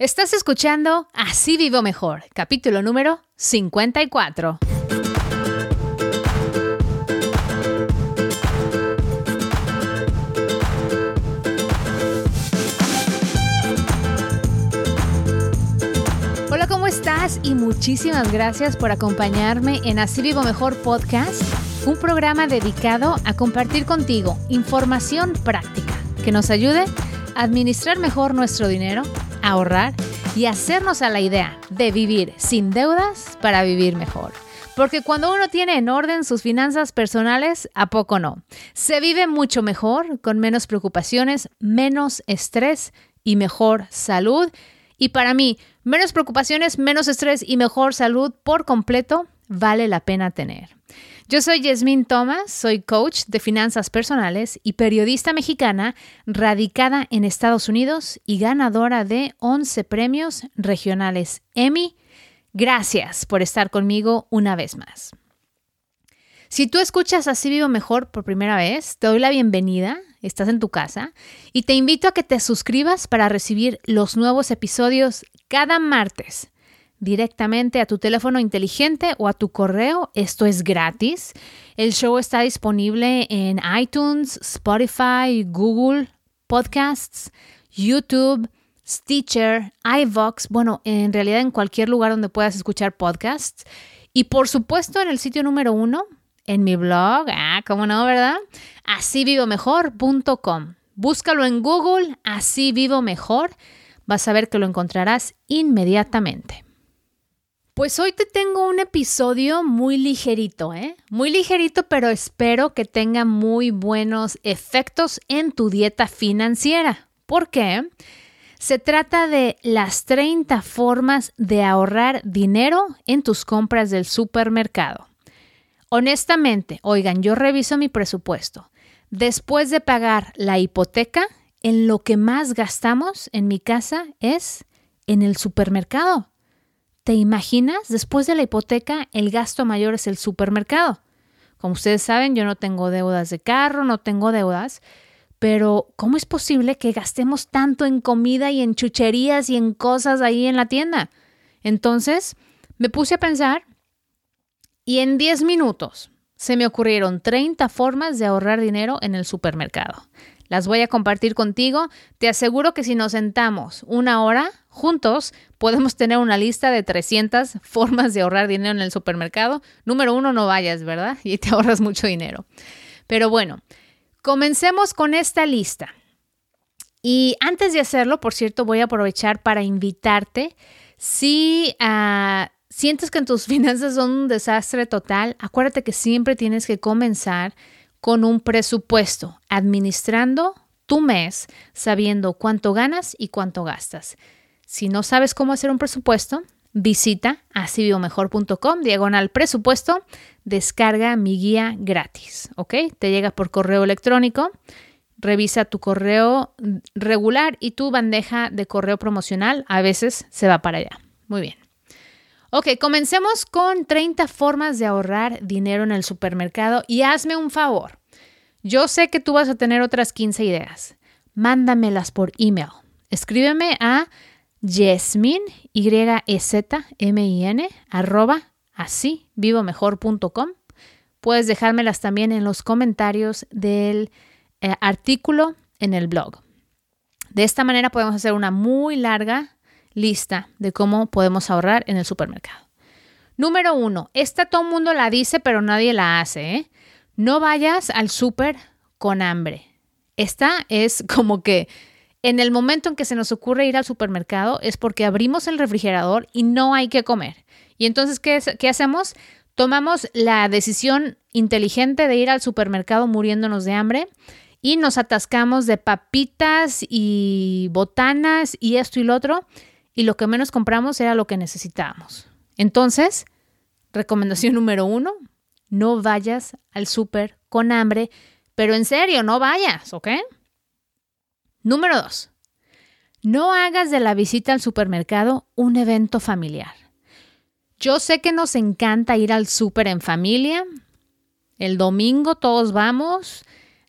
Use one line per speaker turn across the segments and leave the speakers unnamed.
Estás escuchando Así Vivo Mejor, capítulo número 54. Hola, ¿cómo estás? Y muchísimas gracias por acompañarme en Así Vivo Mejor Podcast, un programa dedicado a compartir contigo información práctica que nos ayude a administrar mejor nuestro dinero ahorrar y hacernos a la idea de vivir sin deudas para vivir mejor. Porque cuando uno tiene en orden sus finanzas personales, ¿a poco no? Se vive mucho mejor, con menos preocupaciones, menos estrés y mejor salud. Y para mí, menos preocupaciones, menos estrés y mejor salud por completo vale la pena tener. Yo soy Yasmín Thomas, soy coach de finanzas personales y periodista mexicana radicada en Estados Unidos y ganadora de 11 premios regionales Emmy. Gracias por estar conmigo una vez más. Si tú escuchas Así Vivo Mejor por primera vez, te doy la bienvenida, estás en tu casa, y te invito a que te suscribas para recibir los nuevos episodios cada martes directamente a tu teléfono inteligente o a tu correo. Esto es gratis. El show está disponible en iTunes, Spotify, Google Podcasts, YouTube, Stitcher, iVox, bueno, en realidad en cualquier lugar donde puedas escuchar podcasts. Y por supuesto en el sitio número uno, en mi blog, ah, cómo no, ¿verdad? Asívivomejor.com. Búscalo en Google, así vivo mejor. Vas a ver que lo encontrarás inmediatamente. Pues hoy te tengo un episodio muy ligerito, ¿eh? Muy ligerito, pero espero que tenga muy buenos efectos en tu dieta financiera. ¿Por qué? Se trata de las 30 formas de ahorrar dinero en tus compras del supermercado. Honestamente, oigan, yo reviso mi presupuesto. Después de pagar la hipoteca, en lo que más gastamos en mi casa es en el supermercado. ¿Te imaginas? Después de la hipoteca, el gasto mayor es el supermercado. Como ustedes saben, yo no tengo deudas de carro, no tengo deudas, pero ¿cómo es posible que gastemos tanto en comida y en chucherías y en cosas ahí en la tienda? Entonces, me puse a pensar y en 10 minutos se me ocurrieron 30 formas de ahorrar dinero en el supermercado. Las voy a compartir contigo. Te aseguro que si nos sentamos una hora juntos, podemos tener una lista de 300 formas de ahorrar dinero en el supermercado. Número uno, no vayas, ¿verdad? Y te ahorras mucho dinero. Pero bueno, comencemos con esta lista. Y antes de hacerlo, por cierto, voy a aprovechar para invitarte. Si uh, sientes que tus finanzas son un desastre total, acuérdate que siempre tienes que comenzar con un presupuesto, administrando tu mes, sabiendo cuánto ganas y cuánto gastas. Si no sabes cómo hacer un presupuesto, visita asiviomejor.com, diagonal presupuesto, descarga mi guía gratis, ¿ok? Te llega por correo electrónico, revisa tu correo regular y tu bandeja de correo promocional a veces se va para allá. Muy bien. Ok, comencemos con 30 formas de ahorrar dinero en el supermercado y hazme un favor. Yo sé que tú vas a tener otras 15 ideas. Mándamelas por email. Escríbeme a yesmin, y z m i n arroba así vivomejor.com. Puedes dejármelas también en los comentarios del eh, artículo en el blog. De esta manera podemos hacer una muy larga lista de cómo podemos ahorrar en el supermercado. Número uno, esta todo el mundo la dice, pero nadie la hace. ¿eh? No vayas al súper con hambre. Esta es como que en el momento en que se nos ocurre ir al supermercado es porque abrimos el refrigerador y no hay que comer. Y entonces, ¿qué, qué hacemos? Tomamos la decisión inteligente de ir al supermercado muriéndonos de hambre y nos atascamos de papitas y botanas y esto y lo otro y lo que menos compramos era lo que necesitábamos. Entonces, recomendación número uno, no vayas al súper con hambre, pero en serio, no vayas, ¿ok? Número dos, no hagas de la visita al supermercado un evento familiar. Yo sé que nos encanta ir al súper en familia. El domingo todos vamos,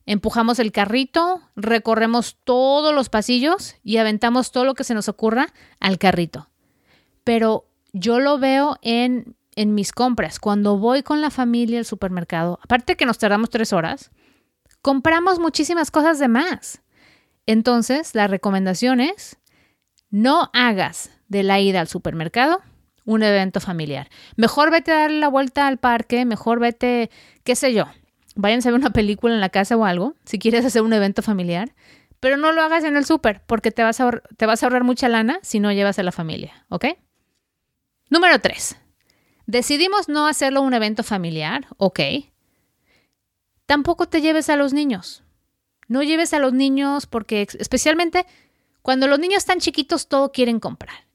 empujamos el carrito, recorremos todos los pasillos y aventamos todo lo que se nos ocurra al carrito. Pero yo lo veo en, en mis compras. Cuando voy con la familia al supermercado, aparte que nos tardamos tres horas, compramos muchísimas cosas de más. Entonces, la recomendación es, no hagas de la ida al supermercado un evento familiar. Mejor vete a dar la vuelta al parque, mejor vete, qué sé yo, vayan a ver una película en la casa o algo, si quieres hacer un evento familiar, pero no lo hagas en el súper porque te vas, a te vas a ahorrar mucha lana si no llevas a la familia, ¿ok? Número 3. Decidimos no hacerlo un evento familiar, ok. Tampoco te lleves a los niños. No lleves a los niños porque especialmente cuando los niños están chiquitos todo quieren comprar.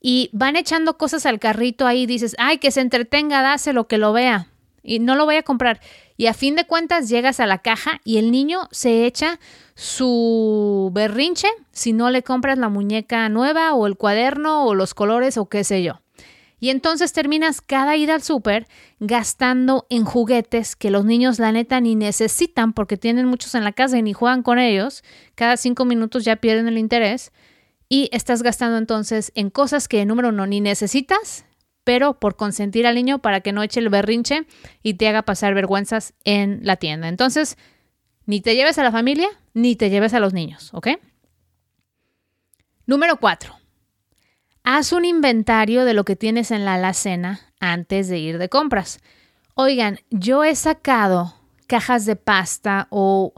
Y van echando cosas al carrito ahí, dices, ay, que se entretenga, dáselo, que lo vea. Y no lo voy a comprar. Y a fin de cuentas llegas a la caja y el niño se echa su berrinche si no le compras la muñeca nueva o el cuaderno o los colores o qué sé yo. Y entonces terminas cada ida al súper gastando en juguetes que los niños la neta ni necesitan porque tienen muchos en la casa y ni juegan con ellos. Cada cinco minutos ya pierden el interés. Y estás gastando entonces en cosas que, número uno, ni necesitas pero por consentir al niño para que no eche el berrinche y te haga pasar vergüenzas en la tienda. Entonces, ni te lleves a la familia, ni te lleves a los niños, ¿ok? Número cuatro. Haz un inventario de lo que tienes en la alacena antes de ir de compras. Oigan, yo he sacado cajas de pasta o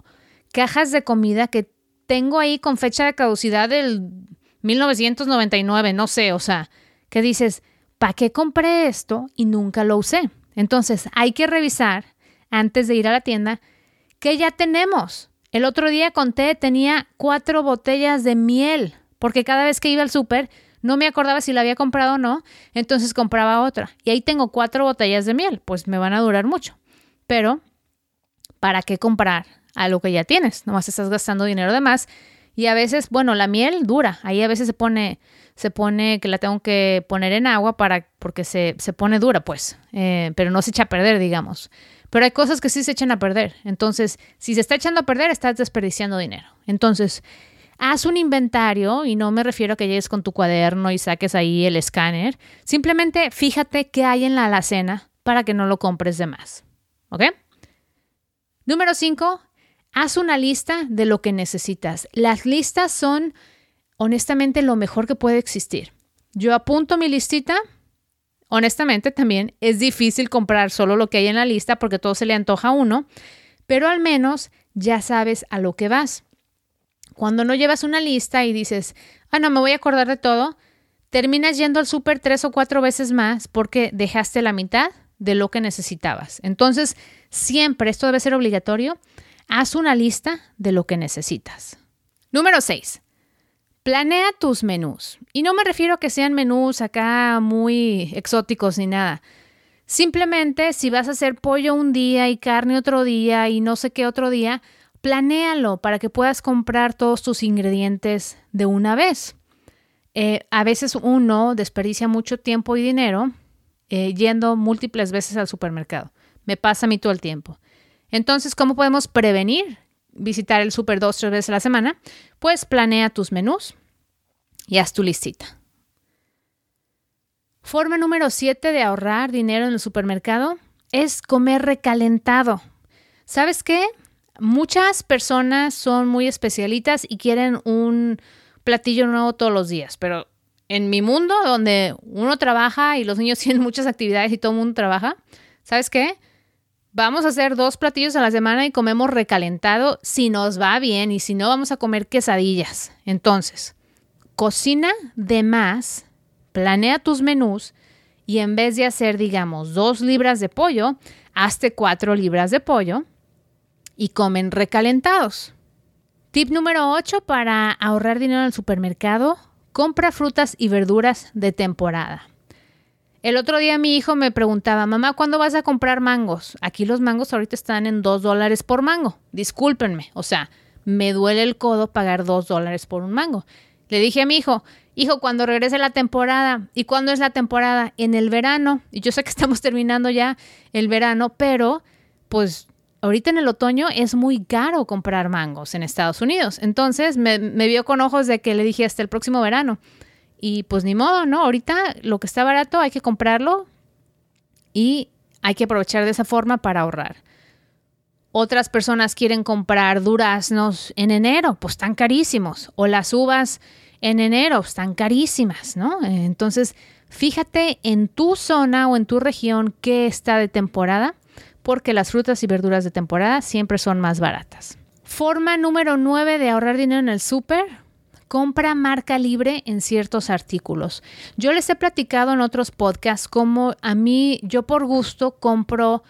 cajas de comida que tengo ahí con fecha de caducidad del 1999, no sé, o sea, que dices, ¿para qué compré esto y nunca lo usé? Entonces hay que revisar antes de ir a la tienda que ya tenemos. El otro día conté, tenía cuatro botellas de miel, porque cada vez que iba al súper no me acordaba si la había comprado o no, entonces compraba otra. Y ahí tengo cuatro botellas de miel, pues me van a durar mucho. Pero, ¿para qué comprar a lo que ya tienes? Nomás estás gastando dinero de más. Y a veces, bueno, la miel dura, ahí a veces se pone se pone que la tengo que poner en agua para, porque se, pone dura, pues, eh, pero no se echa a perder, digamos. Pero hay cosas que sí se echan a perder. Entonces, si se está echando a perder, estás desperdiciando dinero. Entonces, haz un inventario y no me refiero a que llegues con tu cuaderno y saques ahí el escáner. Simplemente fíjate qué hay en la alacena para que no lo compres de más. ¿Ok? Número 5. Haz una lista de lo que necesitas. Las listas son honestamente lo mejor que puede existir. Yo apunto mi listita. Honestamente también es difícil comprar solo lo que hay en la lista porque todo se le antoja a uno, pero al menos ya sabes a lo que vas. Cuando no llevas una lista y dices, ah, no, me voy a acordar de todo, terminas yendo al súper tres o cuatro veces más porque dejaste la mitad de lo que necesitabas. Entonces, siempre, esto debe ser obligatorio, haz una lista de lo que necesitas. Número 6. Planea tus menús. Y no me refiero a que sean menús acá muy exóticos ni nada. Simplemente si vas a hacer pollo un día y carne otro día y no sé qué otro día, planéalo para que puedas comprar todos tus ingredientes de una vez. Eh, a veces uno desperdicia mucho tiempo y dinero eh, yendo múltiples veces al supermercado. Me pasa a mí todo el tiempo. Entonces, ¿cómo podemos prevenir visitar el súper dos, tres veces a la semana, pues planea tus menús y haz tu listita. Forma número 7 de ahorrar dinero en el supermercado es comer recalentado. ¿Sabes qué? Muchas personas son muy especialitas y quieren un platillo nuevo todos los días, pero en mi mundo donde uno trabaja y los niños tienen muchas actividades y todo el mundo trabaja, ¿sabes qué? Vamos a hacer dos platillos a la semana y comemos recalentado si nos va bien y si no vamos a comer quesadillas. Entonces, cocina de más, planea tus menús y en vez de hacer, digamos, dos libras de pollo, hazte cuatro libras de pollo y comen recalentados. Tip número 8 para ahorrar dinero en el supermercado, compra frutas y verduras de temporada. El otro día mi hijo me preguntaba, mamá, ¿cuándo vas a comprar mangos? Aquí los mangos ahorita están en dos dólares por mango. Discúlpenme, o sea, me duele el codo pagar dos dólares por un mango. Le dije a mi hijo, hijo, cuando regrese la temporada, ¿y cuándo es la temporada? En el verano. Y yo sé que estamos terminando ya el verano, pero pues ahorita en el otoño es muy caro comprar mangos en Estados Unidos. Entonces me, vio con ojos de que le dije hasta el próximo verano. Y pues ni modo, ¿no? Ahorita lo que está barato hay que comprarlo y hay que aprovechar de esa forma para ahorrar. Otras personas quieren comprar duraznos en enero, pues están carísimos. O las uvas en enero, están carísimas, ¿no? Entonces, fíjate en tu zona o en tu región qué está de temporada porque las frutas y verduras de temporada siempre son más baratas. Forma número 9 de ahorrar dinero en el súper. Compra marca libre en ciertos artículos. Yo les he platicado en otros podcasts cómo a mí, yo por gusto compro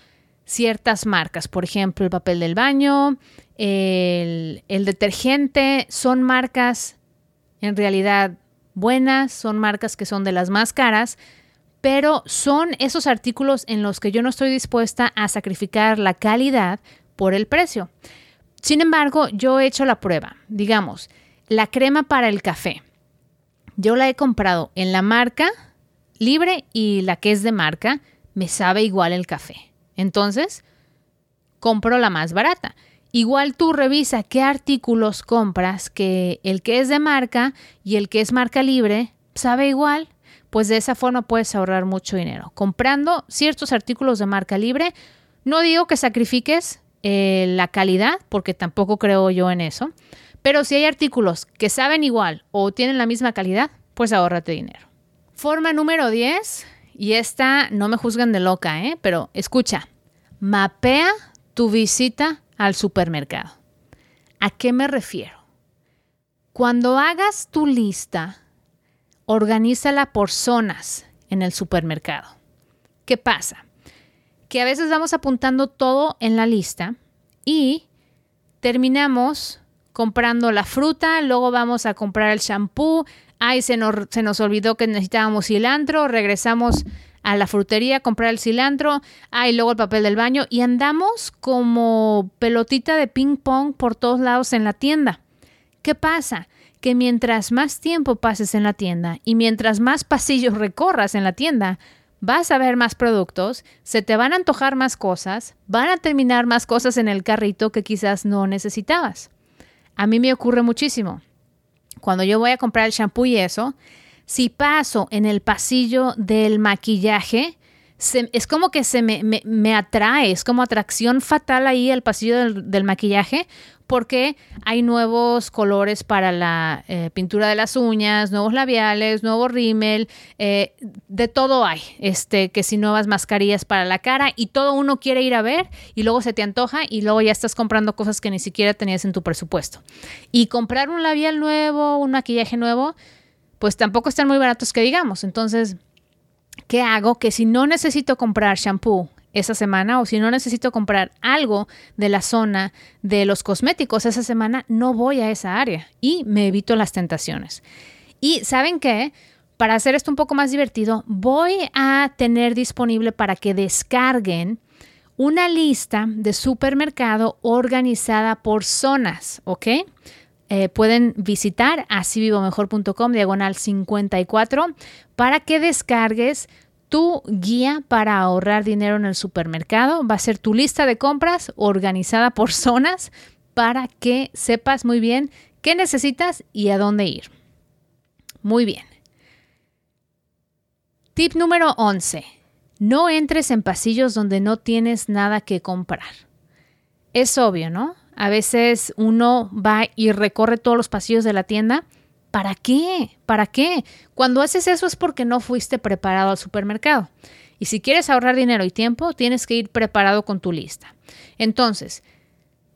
ciertas marcas. Por ejemplo, el papel del baño, el, el detergente, son marcas en realidad buenas, son marcas que son de las más caras, pero son esos artículos en los que yo no estoy dispuesta a sacrificar la calidad por el precio. Sin embargo, yo he hecho la prueba. Digamos, la crema para el café. Yo la he comprado en la marca libre y la que es de marca me sabe igual el café. Entonces, compro la más barata. Igual tú revisa qué artículos compras que el que es de marca y el que es marca libre sabe igual pues de esa forma puedes ahorrar mucho dinero. Comprando ciertos artículos de marca libre, no digo que sacrifiques eh, la calidad, porque tampoco creo yo en eso, pero si hay artículos que saben igual o tienen la misma calidad, pues ahórrate dinero. Forma número 10, y esta no me juzgan de loca, ¿eh? pero escucha, mapea tu visita al supermercado. ¿A qué me refiero? Cuando hagas tu lista organízala por zonas en el supermercado. ¿Qué pasa? Que a veces vamos apuntando todo en la lista y terminamos comprando la fruta, luego vamos a comprar el shampoo, ay, se nos, se nos olvidó que necesitábamos cilantro, regresamos a la frutería a comprar el cilantro, ay, luego el papel del baño y andamos como pelotita de ping pong por todos lados en la tienda. ¿Qué pasa? Que mientras más tiempo pases en la tienda y mientras más pasillos recorras en la tienda, vas a ver más productos, se te van a antojar más cosas, van a terminar más cosas en el carrito que quizás no necesitabas. A mí me ocurre muchísimo. Cuando yo voy a comprar el shampoo y eso, si paso en el pasillo del maquillaje, es como que se me, atrae, es como atracción fatal ahí el pasillo del, maquillaje, porque hay nuevos colores para la eh, pintura de las uñas, nuevos labiales, nuevo rímel, eh, de todo hay, este, que si nuevas mascarillas para la cara y todo uno quiere ir a ver y luego se te antoja y luego ya estás comprando cosas que ni siquiera tenías en tu presupuesto. Y comprar un labial nuevo, un maquillaje nuevo, pues tampoco están muy baratos que digamos, entonces ¿qué hago? Que si no necesito comprar shampoo esa semana o si no necesito comprar algo de la zona de los cosméticos esa semana, no voy a esa área y me evito las tentaciones. Y saben qué? Para hacer esto un poco más divertido, voy a tener disponible para que descarguen una lista de supermercado organizada por zonas, ¿ok? Eh, pueden visitar asivivomejor.com diagonal 54 para que descargues tu guía para ahorrar dinero en el supermercado. Va a ser tu lista de compras organizada por zonas para que sepas muy bien qué necesitas y a dónde ir. Muy bien. Tip número 11. No entres en pasillos donde no tienes nada que comprar. Es obvio, ¿no? A veces uno va y recorre todos los pasillos de la tienda. ¿Para qué? ¿Para qué? Cuando haces eso es porque no fuiste preparado al supermercado. Y si quieres ahorrar dinero y tiempo, tienes que ir preparado con tu lista. Entonces,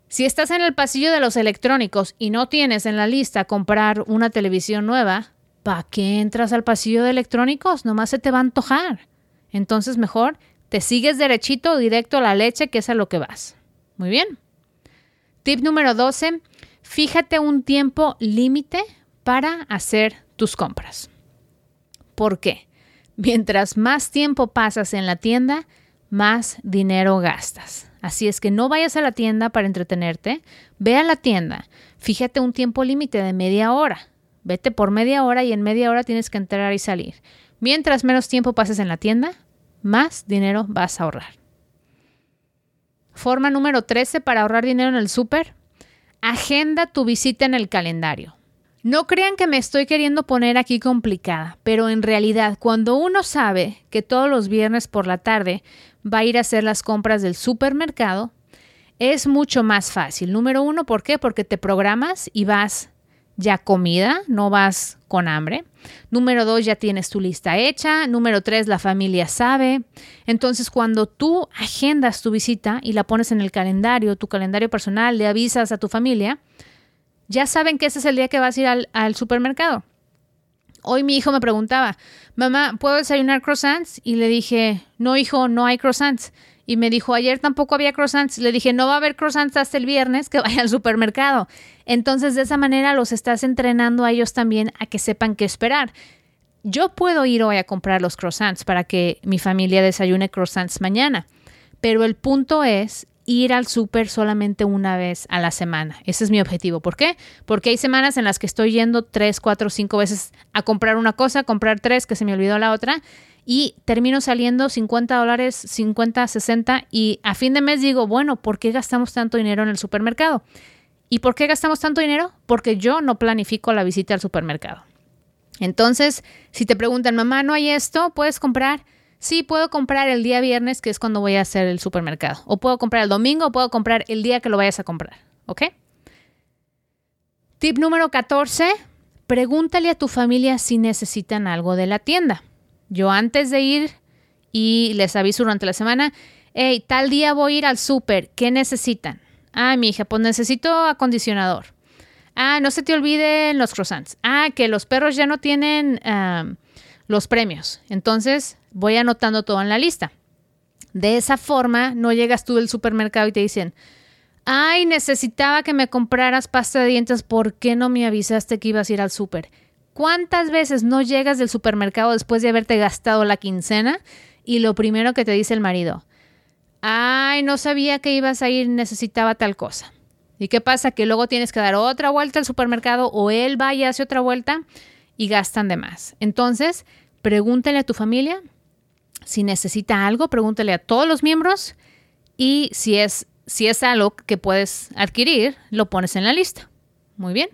si estás en el pasillo de los electrónicos y no tienes en la lista comprar una televisión nueva, ¿para qué entras al pasillo de electrónicos? Nomás se te va a antojar. Entonces, mejor te sigues derechito, directo a la leche, que es a lo que vas. Muy bien. Tip número 12, fíjate un tiempo límite para hacer tus compras. ¿Por qué? Mientras más tiempo pasas en la tienda, más dinero gastas. Así es que no vayas a la tienda para entretenerte, ve a la tienda, fíjate un tiempo límite de media hora. Vete por media hora y en media hora tienes que entrar y salir. Mientras menos tiempo pases en la tienda, más dinero vas a ahorrar. Forma número 13 para ahorrar dinero en el súper. Agenda tu visita en el calendario. No crean que me estoy queriendo poner aquí complicada, pero en realidad cuando uno sabe que todos los viernes por la tarde va a ir a hacer las compras del supermercado, es mucho más fácil. Número uno, ¿por qué? Porque te programas y vas ya comida, no vas con hambre. Número dos, ya tienes tu lista hecha. Número tres, la familia sabe. Entonces, cuando tú agendas tu visita y la pones en el calendario, tu calendario personal, le avisas a tu familia, ya saben que ese es el día que vas a ir al, al supermercado. Hoy mi hijo me preguntaba, mamá, ¿puedo desayunar croissants? Y le dije, no, hijo, no hay croissants. Y me dijo, ayer tampoco había croissants. Le dije, no va a haber croissants hasta el viernes que vaya al supermercado. Entonces, de esa manera los estás entrenando a ellos también a que sepan qué esperar. Yo puedo ir hoy a comprar los croissants para que mi familia desayune croissants mañana. Pero el punto es ir al súper solamente una vez a la semana. Ese es mi objetivo. ¿Por qué? Porque hay semanas en las que estoy yendo tres, cuatro, cinco veces a comprar una cosa, comprar tres, que se me olvidó la otra y termino saliendo 50 dólares, 50, 60 y a fin de mes digo, bueno, ¿por qué gastamos tanto dinero en el supermercado? ¿Y por qué gastamos tanto dinero? Porque yo no planifico la visita al supermercado. Entonces, si te preguntan, mamá, ¿no hay esto? ¿Puedes comprar? Sí, puedo comprar el día viernes, que es cuando voy a hacer el supermercado. O puedo comprar el domingo, o puedo comprar el día que lo vayas a comprar. ¿Ok? Tip número 14. Pregúntale a tu familia si necesitan algo de la tienda. Yo antes de ir y les aviso durante la semana, hey, tal día voy a ir al súper, ¿qué necesitan? Ah, mi hija, pues necesito acondicionador. Ah, no se te olviden los croissants. Ah, que los perros ya no tienen los premios. Entonces voy anotando todo en la lista. De esa forma, no llegas tú del supermercado y te dicen, ay, necesitaba que me compraras pasta de dientes, ¿por qué no me avisaste que ibas a ir al súper? ¿Cuántas veces no llegas del supermercado después de haberte gastado la quincena y lo primero que te dice el marido, ay, no sabía que ibas a ir, necesitaba tal cosa? ¿Y qué pasa? Que luego tienes que dar otra vuelta al supermercado o él va y hace otra vuelta y gastan de más. Entonces, pregúntale a tu familia si necesita algo, pregúntale a todos los miembros y si es, si es algo que puedes adquirir, lo pones en la lista. Muy bien.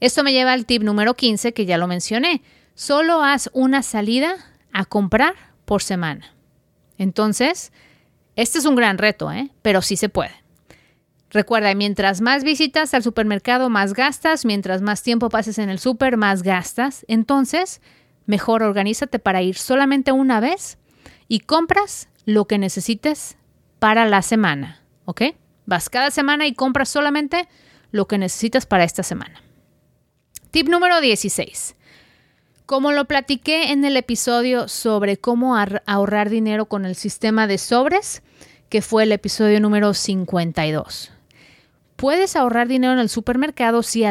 Esto me lleva al tip número 15 que ya lo mencioné. Solo haz una salida a comprar por semana. Entonces, este es un gran reto, ¿eh? pero sí se puede. Recuerda, mientras más visitas al supermercado, más gastas, mientras más tiempo pases en el súper, más gastas. Entonces, mejor organízate para ir solamente una vez y compras lo que necesites para la semana, ¿ok? Vas cada semana y compras solamente lo que necesitas para esta semana. Tip número 16. Como lo platiqué en el episodio sobre cómo ahorrar dinero con el sistema de sobres, que fue el episodio número 52. Puedes ahorrar dinero en el supermercado si,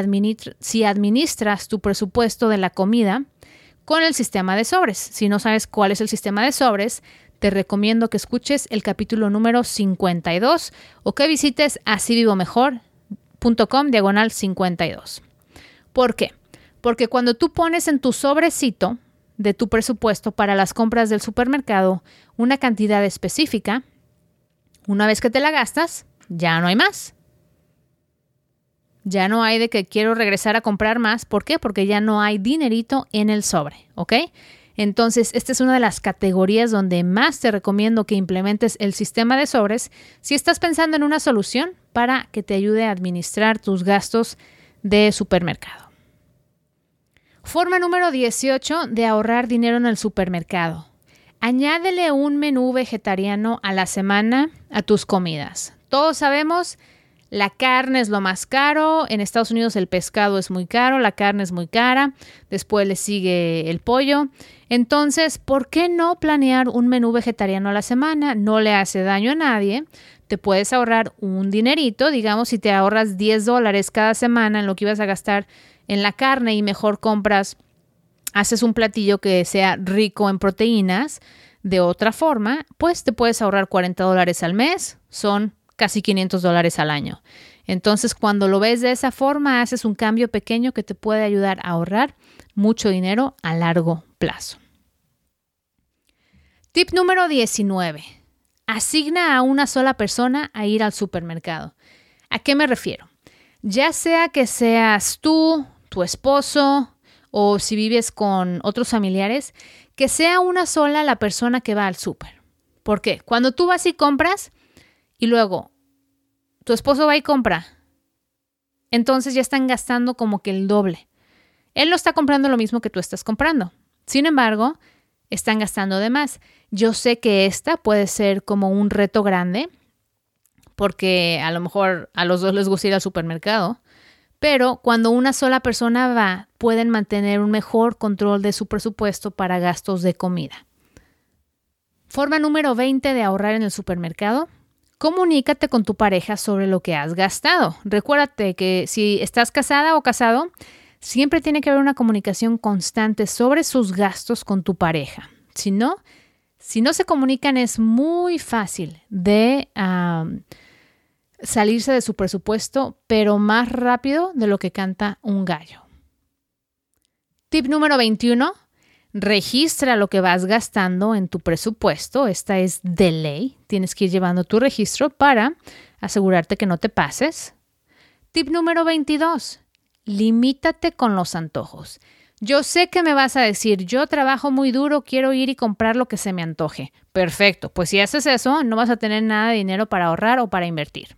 si administras tu presupuesto de la comida con el sistema de sobres. Si no sabes cuál es el sistema de sobres, te recomiendo que escuches el capítulo número 52 o que visites asivivomejor.com diagonal 52. ¿Por qué? Porque cuando tú pones en tu sobrecito de tu presupuesto para las compras del supermercado una cantidad específica, una vez que te la gastas, ya no hay más. Ya no hay de que quiero regresar a comprar más. ¿Por qué? Porque ya no hay dinerito en el sobre, ¿ok? Entonces, esta es una de las categorías donde más te recomiendo que implementes el sistema de sobres si estás pensando en una solución para que te ayude a administrar tus gastos de supermercado. Forma número 18 de ahorrar dinero en el supermercado. Añádele un menú vegetariano a la semana a tus comidas. Todos sabemos, la carne es lo más caro, en Estados Unidos el pescado es muy caro, la carne es muy cara, después le sigue el pollo. Entonces, ¿por qué no planear un menú vegetariano a la semana? No le hace daño a nadie, te puedes ahorrar un dinerito, digamos, si te ahorras 10 dólares cada semana en lo que ibas a gastar en la carne y mejor compras, haces un platillo que sea rico en proteínas de otra forma, pues te puedes ahorrar 40 dólares al mes, son casi 500 dólares al año. Entonces, cuando lo ves de esa forma, haces un cambio pequeño que te puede ayudar a ahorrar mucho dinero a largo plazo. Tip número 19. asigna a una sola persona a ir al supermercado. ¿A qué me refiero? Ya sea que seas tú, tu esposo o si vives con otros familiares, que sea una sola la persona que va al súper. ¿Por qué? Cuando tú vas y compras y luego tu esposo va y compra, entonces ya están gastando como que el doble. Él no está comprando lo mismo que tú estás comprando. Sin embargo, están gastando de más. Yo sé que esta puede ser como un reto grande, porque a lo mejor a los dos les gusta ir al supermercado, pero cuando una sola persona va, pueden mantener un mejor control de su presupuesto para gastos de comida. Forma número 20 de ahorrar en el supermercado. Comunícate con tu pareja sobre lo que has gastado. Recuérdate que si estás casada o casado, siempre tiene que haber una comunicación constante sobre sus gastos con tu pareja. Si no, si no se comunican es muy fácil de salirse de su presupuesto, pero más rápido de lo que canta un gallo. Tip número 21. Registra lo que vas gastando en tu presupuesto. Esta es de ley. Tienes que ir llevando tu registro para asegurarte que no te pases. Tip número 22. Limítate con los antojos. Yo sé que me vas a decir, yo trabajo muy duro, quiero ir y comprar lo que se me antoje. Perfecto, pues si haces eso, no vas a tener nada de dinero para ahorrar o para invertir.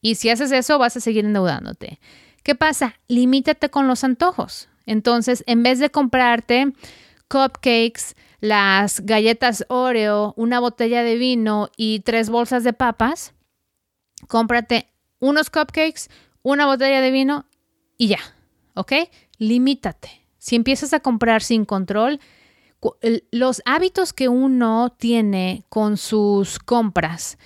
Y si haces eso, vas a seguir endeudándote. ¿Qué pasa? Limítate con los antojos. Entonces, en vez de comprarte cupcakes, las galletas Oreo, una botella de vino y tres bolsas de papas, cómprate unos cupcakes, una botella de vino y ya, ¿ok? Limítate. Si empiezas a comprar sin control, los hábitos que uno tiene con sus compras,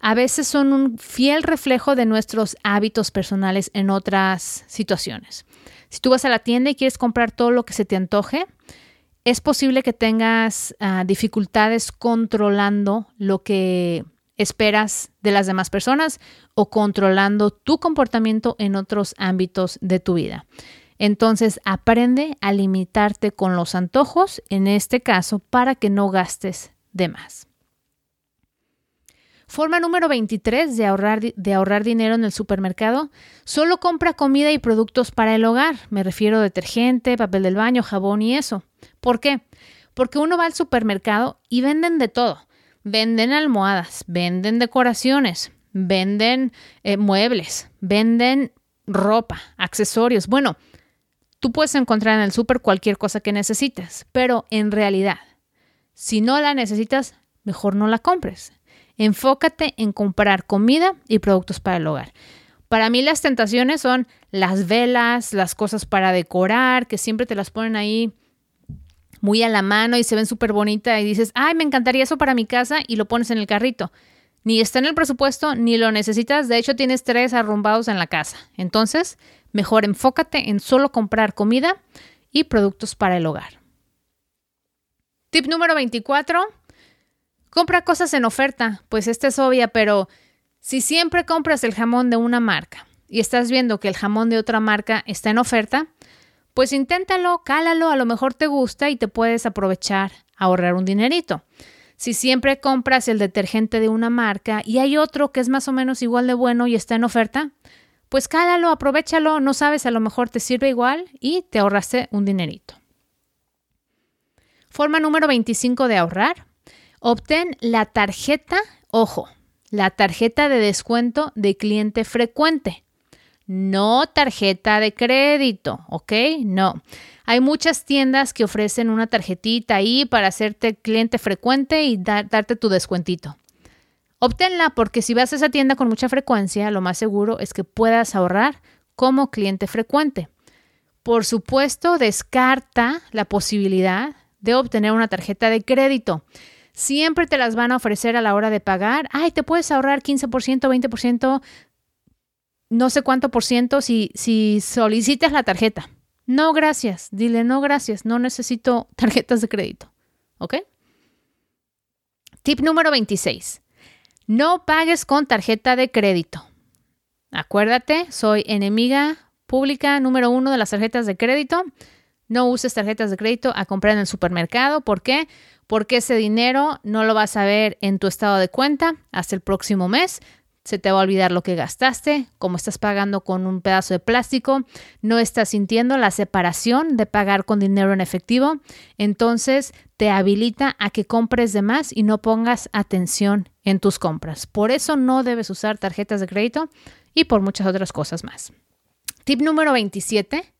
a veces son un fiel reflejo de nuestros hábitos personales en otras situaciones. Si tú vas a la tienda y quieres comprar todo lo que se te antoje, es posible que tengas ah, dificultades controlando lo que esperas de las demás personas o controlando tu comportamiento en otros ámbitos de tu vida. Entonces, aprende a limitarte con los antojos, en este caso, para que no gastes de más. Forma número 23 de ahorrar, de ahorrar dinero en el supermercado. Solo compra comida y productos para el hogar. Me refiero a detergente, papel del baño, jabón y eso. ¿Por qué? Porque uno va al supermercado y venden de todo. Venden almohadas, venden decoraciones, venden eh, muebles, venden ropa, accesorios. Bueno, tú puedes encontrar en el super cualquier cosa que necesites, pero en realidad, si no la necesitas, mejor no la compres. Enfócate en comprar comida y productos para el hogar. Para mí las tentaciones son las velas, las cosas para decorar, que siempre te las ponen ahí muy a la mano y se ven súper bonitas y dices, ay, me encantaría eso para mi casa y lo pones en el carrito. Ni está en el presupuesto, ni lo necesitas, de hecho tienes tres arrumbados en la casa. Entonces, mejor enfócate en solo comprar comida y productos para el hogar. Tip número 24, Compra cosas en oferta, pues esta es obvia, pero si siempre compras el jamón de una marca y estás viendo que el jamón de otra marca está en oferta, pues inténtalo, cálalo, a lo mejor te gusta y te puedes aprovechar, ahorrar un dinerito. Si siempre compras el detergente de una marca y hay otro que es más o menos igual de bueno y está en oferta, pues cálalo, aprovechalo, no sabes, a lo mejor te sirve igual y te ahorraste un dinerito. Forma número 25 de ahorrar. Obtén la tarjeta, ojo, la tarjeta de descuento de cliente frecuente. No tarjeta de crédito, ¿ok? No. Hay muchas tiendas que ofrecen una tarjetita ahí para hacerte cliente frecuente y darte tu descuentito. Obténla porque si vas a esa tienda con mucha frecuencia, lo más seguro es que puedas ahorrar como cliente frecuente. Por supuesto, descarta la posibilidad de obtener una tarjeta de crédito. Siempre te las van a ofrecer a la hora de pagar. Ay, te puedes ahorrar 15%, 20%, no sé cuánto por ciento si, si solicitas la tarjeta. No, gracias. Dile, no, gracias. No necesito tarjetas de crédito. ¿Ok? Tip número 26. No pagues con tarjeta de crédito. Acuérdate, soy enemiga pública número uno de las tarjetas de crédito. no uses tarjetas de crédito a comprar en el supermercado. ¿Por qué? Porque ese dinero no lo vas a ver en tu estado de cuenta hasta el próximo mes. Se te va a olvidar lo que gastaste, como estás pagando con un pedazo de plástico, no estás sintiendo la separación de pagar con dinero en efectivo, entonces te habilita a que compres de más y no pongas atención en tus compras. Por eso no debes usar tarjetas de crédito y por muchas otras cosas más. Tip número 27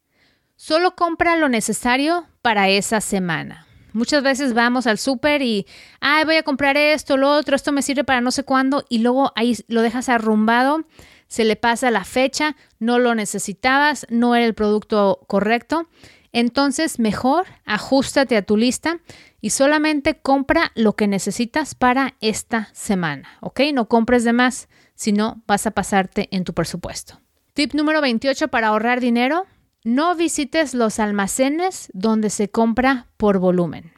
Solo compra lo necesario para esa semana. Muchas veces vamos al súper y, ay, voy a comprar esto, lo otro, esto me sirve para no sé cuándo, y luego ahí lo dejas arrumbado, se le pasa la fecha, no lo necesitabas, no era el producto correcto. Entonces, mejor ajustate a tu lista y solamente compra lo que necesitas para esta semana, ¿ok? No compres de más, si no vas a pasarte en tu presupuesto. Tip número 28 para ahorrar dinero, no visites los almacenes donde se compra por volumen.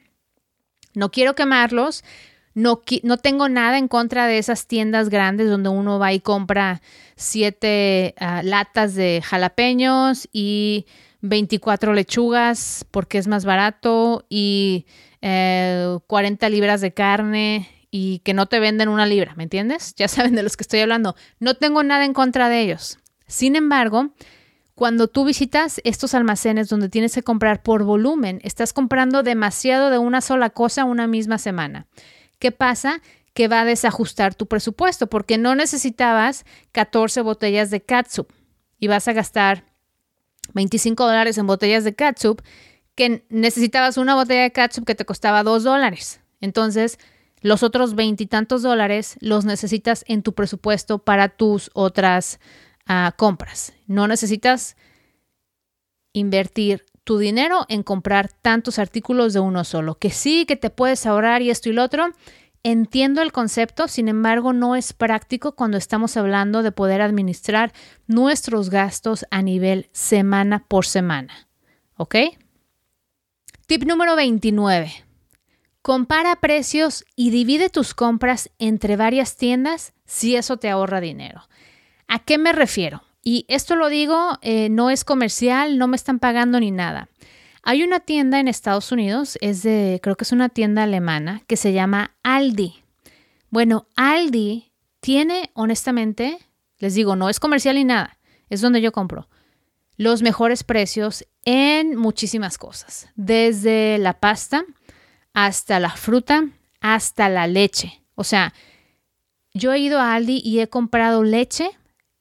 No quiero quemarlos. No, no, tengo nada en contra de esas tiendas grandes donde uno va y compra siete ah, latas de jalapeños y 24 lechugas porque es más barato y 40 eh, libras de carne y que no te venden una libra, ¿me entiendes? Ya saben de los que estoy hablando. No tengo nada en contra de ellos. Sin embargo, cuando tú visitas estos almacenes donde tienes que comprar por volumen, estás comprando demasiado de una sola cosa una misma semana. ¿Qué pasa? Que va a desajustar tu presupuesto porque no necesitabas 14 botellas de catsup y vas a gastar 25 dólares en botellas de catsup que necesitabas una botella de catsup que te costaba 2 dólares. Entonces, los otros veintitantos dólares los necesitas en tu presupuesto para tus otras compras. No necesitas invertir tu dinero en comprar tantos artículos de uno solo. Que sí, que te puedes ahorrar y esto y lo otro. Entiendo el concepto, sin embargo, no es práctico cuando estamos hablando de poder administrar nuestros gastos a nivel semana por semana. ¿Ok? Tip número 29. Compara precios y divide tus compras entre varias tiendas si eso te ahorra dinero. ¿A qué me refiero? Y esto lo digo, eh, no es comercial, no me están pagando ni nada. Hay una tienda en Estados Unidos, es de, creo que es una tienda alemana, que se llama Aldi. Bueno, Aldi tiene, honestamente, les digo, no es comercial ni nada, es donde yo compro, los mejores precios en muchísimas cosas, desde la pasta hasta la fruta, hasta la leche. O sea, yo he ido a Aldi y he comprado leche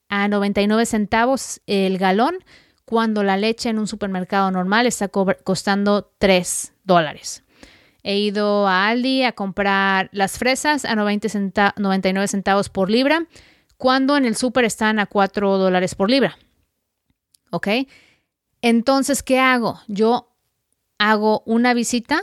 a 99 centavos el galón cuando la leche en un supermercado normal está costando 3 dólares. He ido a Aldi a comprar las fresas a 99 centavos por libra cuando en el super están a 4 dólares por libra. ¿Ok? Entonces, ¿qué hago? Yo hago una visita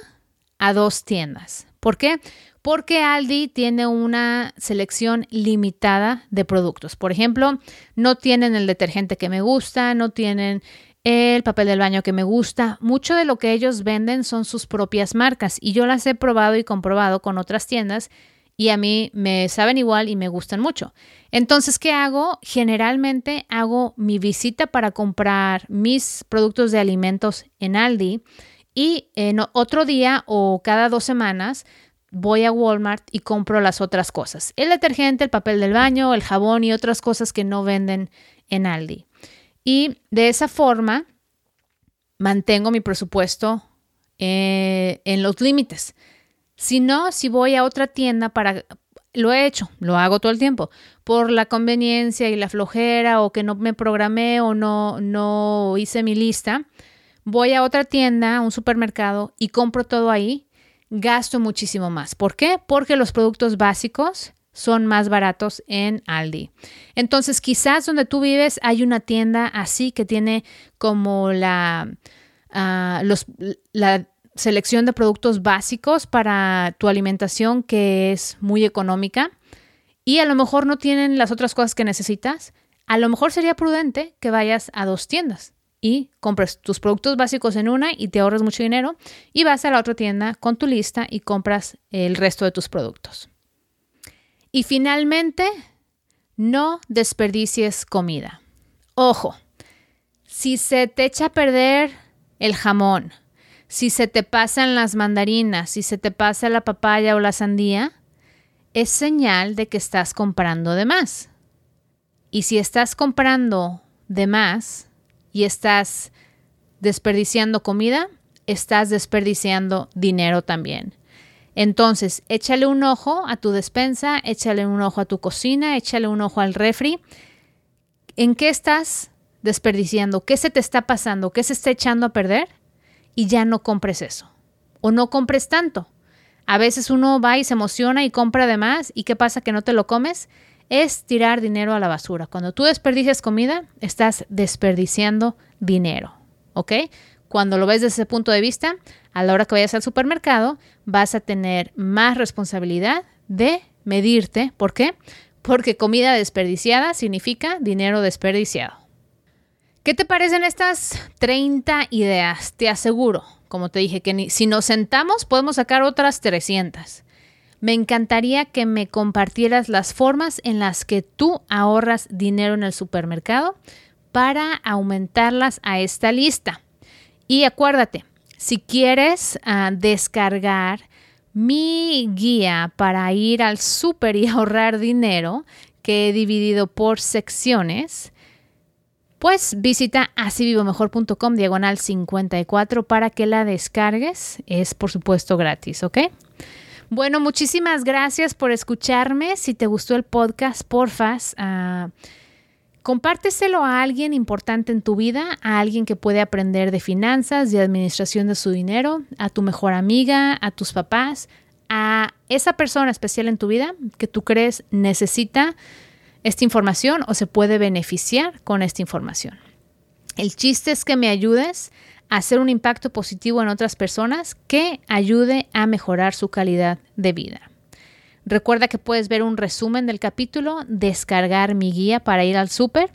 a dos tiendas. ¿Por qué? Porque Aldi tiene una selección limitada de productos. Por ejemplo, no tienen el detergente que me gusta, no tienen el papel del baño que me gusta. Mucho de lo que ellos venden son sus propias marcas y yo las he probado y comprobado con otras tiendas y a mí me saben igual y me gustan mucho. Entonces, ¿qué hago? Generalmente hago mi visita para comprar mis productos de alimentos en Aldi y en otro día o cada dos semanas voy a Walmart y compro las otras cosas. El detergente, el papel del baño, el jabón y otras cosas que no venden en Aldi. Y de esa forma mantengo mi presupuesto eh, en los límites. Si no, si voy a otra tienda para... Lo he hecho, lo hago todo el tiempo, por la conveniencia y la flojera o que no me programé o no, no hice mi lista. Voy a otra tienda, a un supermercado y compro todo ahí gasto muchísimo más. ¿Por qué? Porque los productos básicos son más baratos en Aldi. Entonces, quizás donde tú vives hay una tienda así que tiene como la, ah, la selección de productos básicos para tu alimentación que es muy económica y a lo mejor no tienen las otras cosas que necesitas. A lo mejor sería prudente que vayas a dos tiendas y compras tus productos básicos en una y te ahorras mucho dinero y vas a la otra tienda con tu lista y compras el resto de tus productos. Y finalmente, no desperdicies comida. Ojo, si se te echa a perder el jamón, si se te pasan las mandarinas, si se te pasa la papaya o la sandía, es señal de que estás comprando de más. Y si estás comprando de más y estás desperdiciando comida, estás desperdiciando dinero también. Entonces, échale un ojo a tu despensa, échale un ojo a tu cocina, échale un ojo al refri. ¿En qué estás desperdiciando? ¿Qué se te está pasando? ¿Qué se está echando a perder? Y ya no compres eso. O no compres tanto. A veces uno va y se emociona y compra de más. ¿Y qué pasa que no te lo comes? Es tirar dinero a la basura. Cuando tú desperdicias comida, estás desperdiciando dinero. ¿Ok? Cuando lo ves desde ese punto de vista, a la hora que vayas al supermercado, vas a tener más responsabilidad de medirte. ¿Por qué? Porque comida desperdiciada significa dinero desperdiciado. ¿Qué te parecen estas 30 ideas? Te aseguro, como te dije, que si nos sentamos podemos sacar otras 300. Me encantaría que me compartieras las formas en las que tú ahorras dinero en el supermercado para aumentarlas a esta lista. Y acuérdate, si quieres ah, descargar mi guía para ir al súper y ahorrar dinero, que he dividido por secciones, pues visita asivivomejor.com diagonal 54 para que la descargues. Es por supuesto gratis, ¿ok? Bueno, muchísimas gracias por escucharme. Si te gustó el podcast, porfas. Uh, Compárteselo a alguien importante en tu vida, a alguien que puede aprender de finanzas, de administración de su dinero, a tu mejor amiga, a tus papás, a esa persona especial en tu vida que tú crees necesita esta información o se puede beneficiar con esta información. El chiste es que me ayudes hacer un impacto positivo en otras personas que ayude a mejorar su calidad de vida. Recuerda que puedes ver un resumen del capítulo, descargar mi guía para ir al súper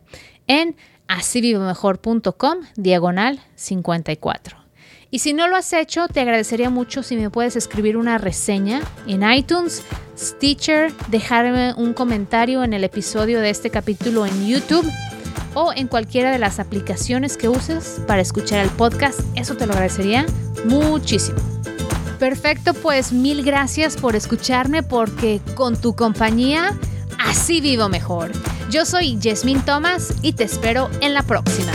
en asivivomejor.com diagonal 54. Y si no lo has hecho, te agradecería mucho si me puedes escribir una reseña en iTunes, Stitcher, dejarme un comentario en el episodio de este capítulo en YouTube o en cualquiera de las aplicaciones que uses para escuchar el podcast. Eso te lo agradecería muchísimo. Perfecto, pues mil gracias por escucharme porque con tu compañía así vivo mejor. Yo soy Jasmine Thomas y te espero en la próxima.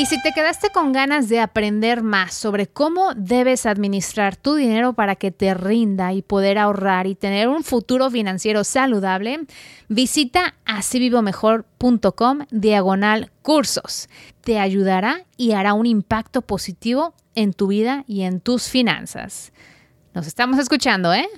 Y si te quedaste con ganas de aprender más sobre cómo debes administrar tu dinero para que te rinda y poder ahorrar y tener un futuro financiero saludable, visita asivivomejor.com diagonal cursos. Te ayudará y hará un impacto positivo en tu vida y en tus finanzas. Nos estamos escuchando, ¿eh?